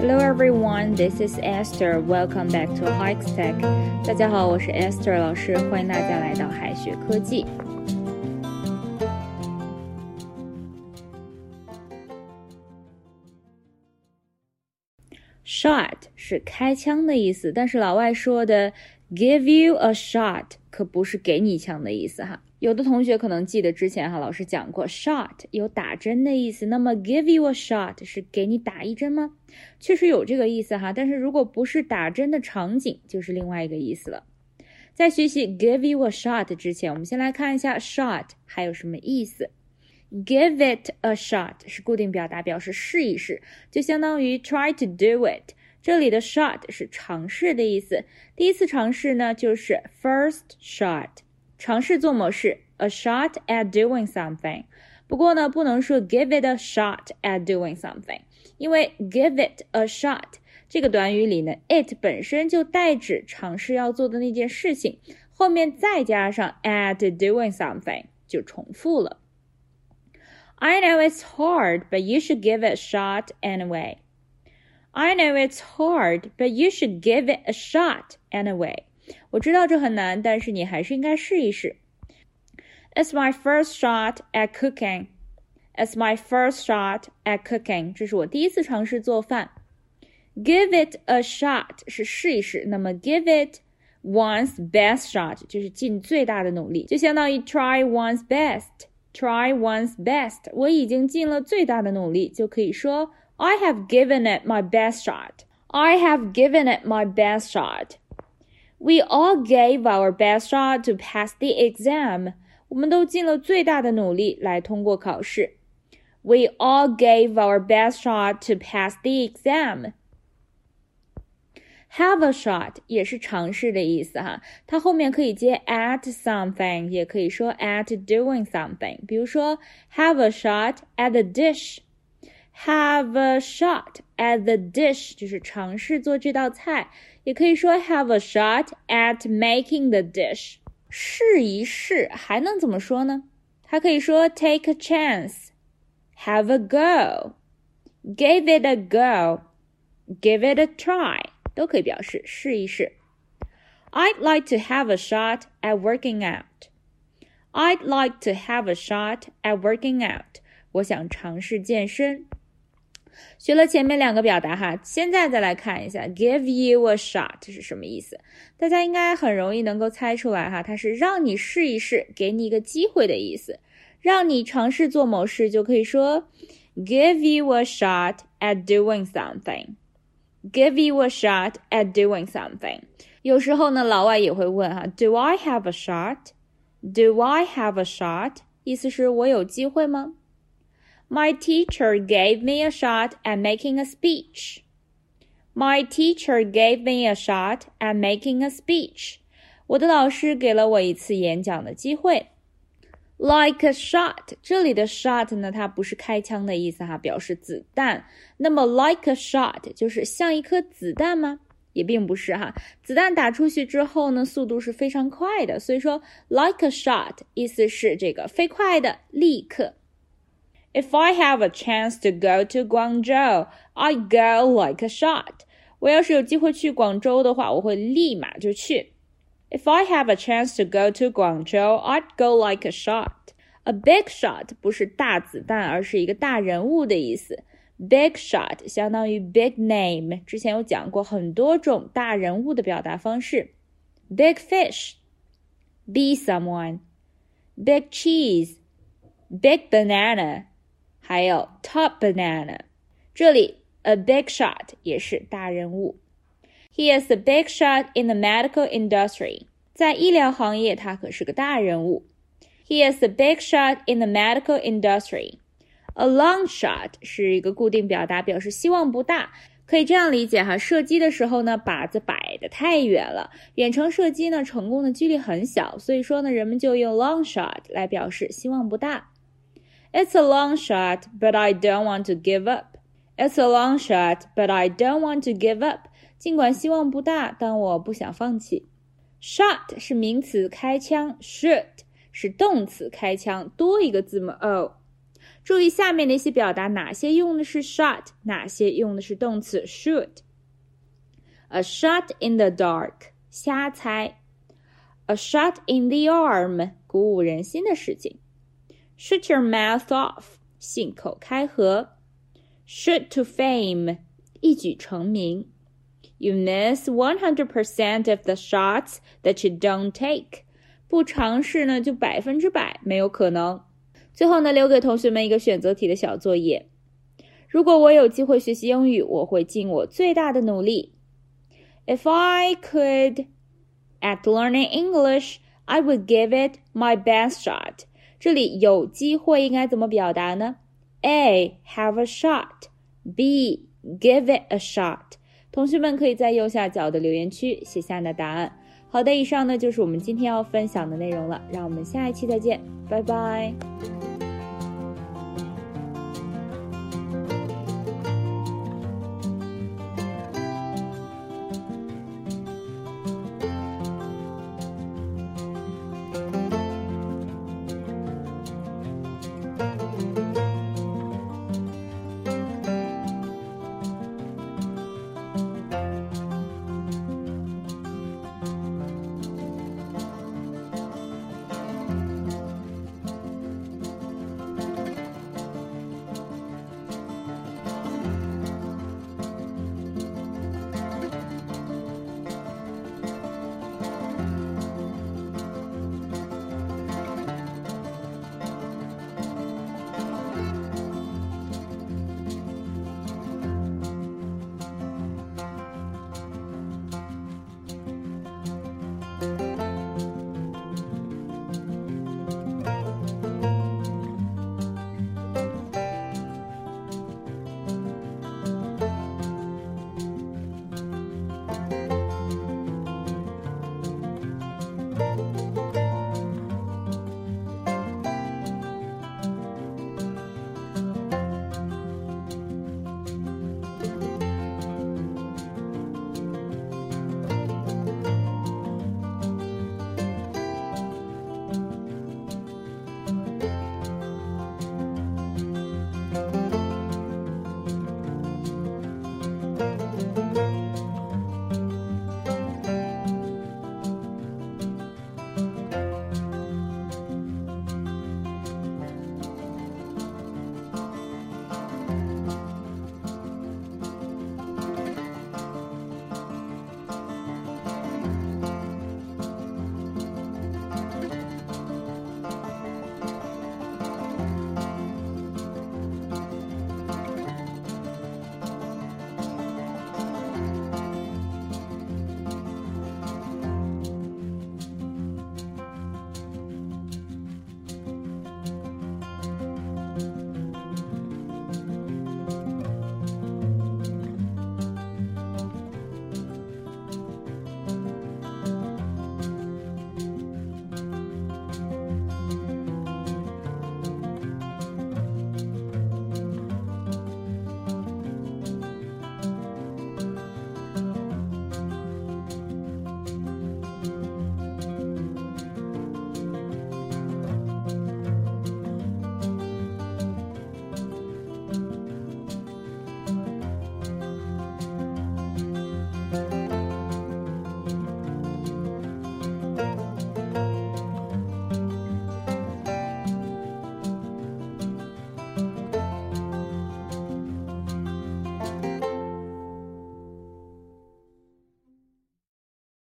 Hello everyone, this is Esther. Welcome back to Hikes Tech. 大家好，我是 Esther 老师，欢迎大家来到海学科技。Shot 是开枪的意思，但是老外说的 give you a shot 可不是给你枪的意思哈。 有的同学可能记得之前哈老师讲过，shot 有打针的意思，那么 give you a shot 是给你打一针吗？确实有这个意思哈，但是如果不是打针的场景，就是另外一个意思了。在学习 give you a shot 之前，我们先来看一下 shot 还有什么意思。Give it a shot 是固定表达，表示试一试，就相当于 try to do it。这里的 shot 是尝试的意思，第一次尝试呢就是 first shot。尝试做模式，a shot at doing something。不过呢，不能说 give it a shot at doing something，因为 give it a shot 这个短语里呢，it 本身就代指尝试要做的那件事情，后面再加上 at doing something 就重复了。I know it's hard, but you should give it a shot anyway. I know it's hard, but you should give it a shot anyway. 我知道这很难，但是你还是应该试一试。It's my first shot at cooking. It's my first shot at cooking. 这是我第一次尝试做饭。Give it a shot 是试一试，那么 give it one's best shot 就是尽最大的努力，就相当于 try one's best. Try one's best. 我已经尽了最大的努力，就可以说 I have given it my best shot. I have given it my best shot. We all gave our best shot to pass the exam. 我们都尽了最大的努力来通过考试。We all gave our best shot to pass the exam. Have a shot 也是尝试的意思哈，它后面可以接 at something，也可以说 at doing something。比如说，have a shot at the dish。Have a shot at the dish 就是尝试做这道菜。 也可以说 have a shot at making the dish，试一试，还能怎么说呢？还可以说 take a chance，have a go，give it a go，give it a try，都可以表示试一试。I'd like to have a shot at working out. I'd like to have a shot at working out. 我想尝试健身。 学了前面两个表达哈，现在再来看一下 give you a shot 是什么意思？大家应该很容易能够猜出来哈，它是让你试一试，给你一个机会的意思，让你尝试做某事，就可以说 give you a shot at doing something。give you a shot at doing something。有时候呢，老外也会问哈，Do I have a shot？Do I have a shot？意思是我有机会吗？My teacher gave me a shot at making a speech. My teacher gave me a shot at making a speech. 我的老师给了我一次演讲的机会。Like a shot，这里的 shot 呢，它不是开枪的意思哈，表示子弹。那么 like a shot 就是像一颗子弹吗？也并不是哈。子弹打出去之后呢，速度是非常快的，所以说 like a shot 意思是这个飞快的，立刻。If I have a chance to go to Guangzhou, I go like a shot. 我要是有机会去广州的话，我会立马就去。If I have a chance to go to Guangzhou, I'd go like a shot. A big shot 不是大子弹，而是一个大人物的意思。Big shot 相当于 big name，之前有讲过很多种大人物的表达方式。Big fish, be someone. Big cheese, big banana. 还有 top banana，这里 a big shot 也是大人物。He is a big shot in the medical industry，在医疗行业他可是个大人物。He is a big shot in the medical industry。A long shot 是一个固定表达，表示希望不大，可以这样理解哈。射击的时候呢，靶子摆的太远了，远程射击呢成功的几率很小，所以说呢，人们就用 long shot 来表示希望不大。It's a long shot, but I don't want to give up. It's a long shot, but I don't want to give up. 尽管希望不大，但我不想放弃。Shot 是名词开枪，shoot 是动词开枪，多一个字母 o。 注意下面那些表达，哪些用的是 shot，哪些用的是动词 should。A shot in the dark，瞎猜。A shot in the arm，鼓舞人心的事情。 Shoot your mouth off，信口开河。Shoot to fame，一举成名。You miss one hundred percent of the shots that you don't take。不尝试呢，就百分之百没有可能。最后呢，留给同学们一个选择题的小作业。如果我有机会学习英语，我会尽我最大的努力。If I could at learning English, I would give it my best shot. 这里有机会应该怎么表达呢？A have a shot. B give it a shot. 同学们可以在右下角的留言区写下你的答案。好的，以上呢就是我们今天要分享的内容了，让我们下一期再见，拜拜。